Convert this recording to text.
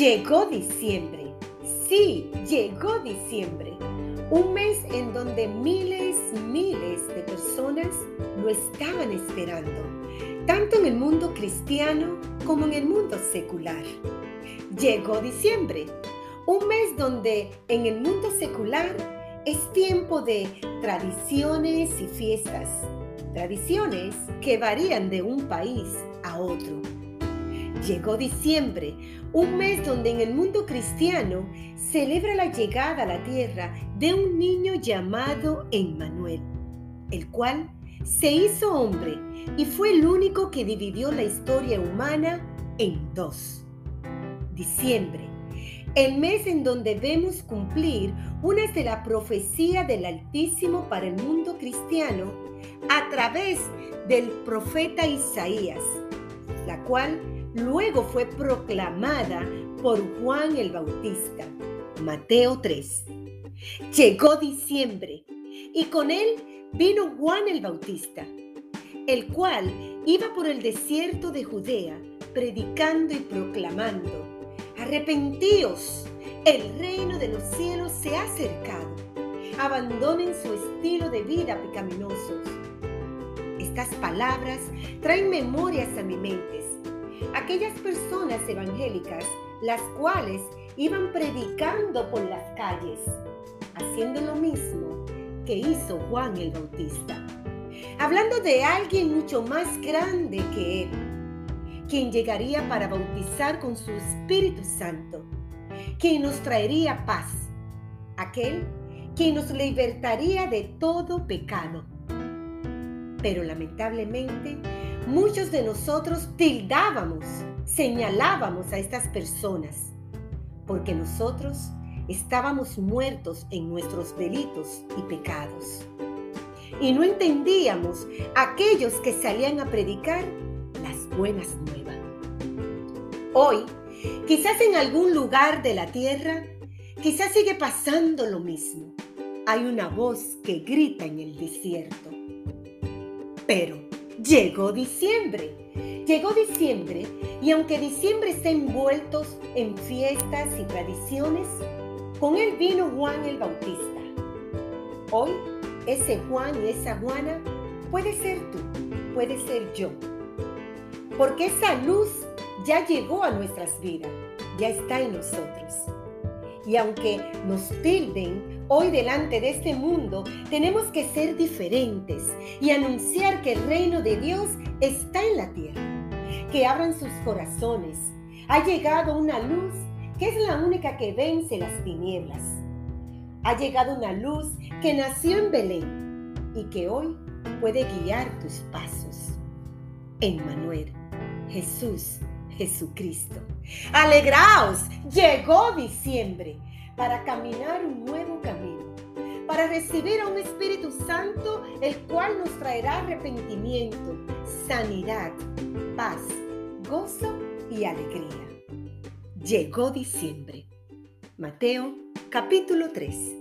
Llegó diciembre. Sí, llegó diciembre. Un mes en donde miles, miles de personas lo estaban esperando, tanto en el mundo cristiano como en el mundo secular. Llegó diciembre, un mes donde en el mundo secular es tiempo de tradiciones y fiestas, tradiciones que varían de un país a otro. Llegó diciembre, un mes donde en el mundo cristiano celebra la llegada a la tierra de un niño llamado Emmanuel, el cual se hizo hombre y fue el único que dividió la historia humana en dos. Diciembre, el mes en donde vemos cumplir una de la profecía del Altísimo para el mundo cristiano a través del profeta Isaías, la cual luego fue proclamada por Juan el Bautista. Mateo 3. Llegó diciembre y con él vino Juan el Bautista, el cual iba por el desierto de Judea predicando y proclamando, arrepentíos, el reino de los cielos se ha acercado, abandonen su estilo de vida pecaminosos. Estas palabras traen memorias a mi mente aquellas personas evangélicas las cuales iban predicando por las calles, haciendo lo mismo que hizo Juan el Bautista, hablando de alguien mucho más grande que él, quien llegaría para bautizar con su Espíritu Santo, quien nos traería paz, aquel quien nos libertaría de todo pecado. Pero lamentablemente, muchos de nosotros tildábamos, señalábamos a estas personas, porque nosotros estábamos muertos en nuestros delitos y pecados. Y no entendíamos aquellos que salían a predicar las buenas nuevas. Hoy, quizás en algún lugar de la tierra, quizás sigue pasando lo mismo. Hay una voz que grita en el desierto. Pero llegó diciembre. Llegó diciembre y aunque diciembre está envuelto en fiestas y tradiciones, con él vino Juan el Bautista. Hoy ese Juan y esa Juana puede ser tú, puede ser yo. Porque esa luz ya llegó a nuestras vidas, ya está en nosotros. Y aunque nos tilden hoy delante de este mundo, tenemos que ser diferentes y anunciar que el reino de Dios está en la tierra. Que abran sus corazones. Ha llegado una luz que es la única que vence las tinieblas. Ha llegado una luz que nació en Belén y que hoy puede guiar tus pasos. Emmanuel, Jesús, Jesucristo. Alegraos, llegó diciembre para caminar un nuevo camino, para recibir a un Espíritu Santo, el cual nos traerá arrepentimiento, sanidad, paz, gozo y alegría. Llegó diciembre. Mateo capítulo 3.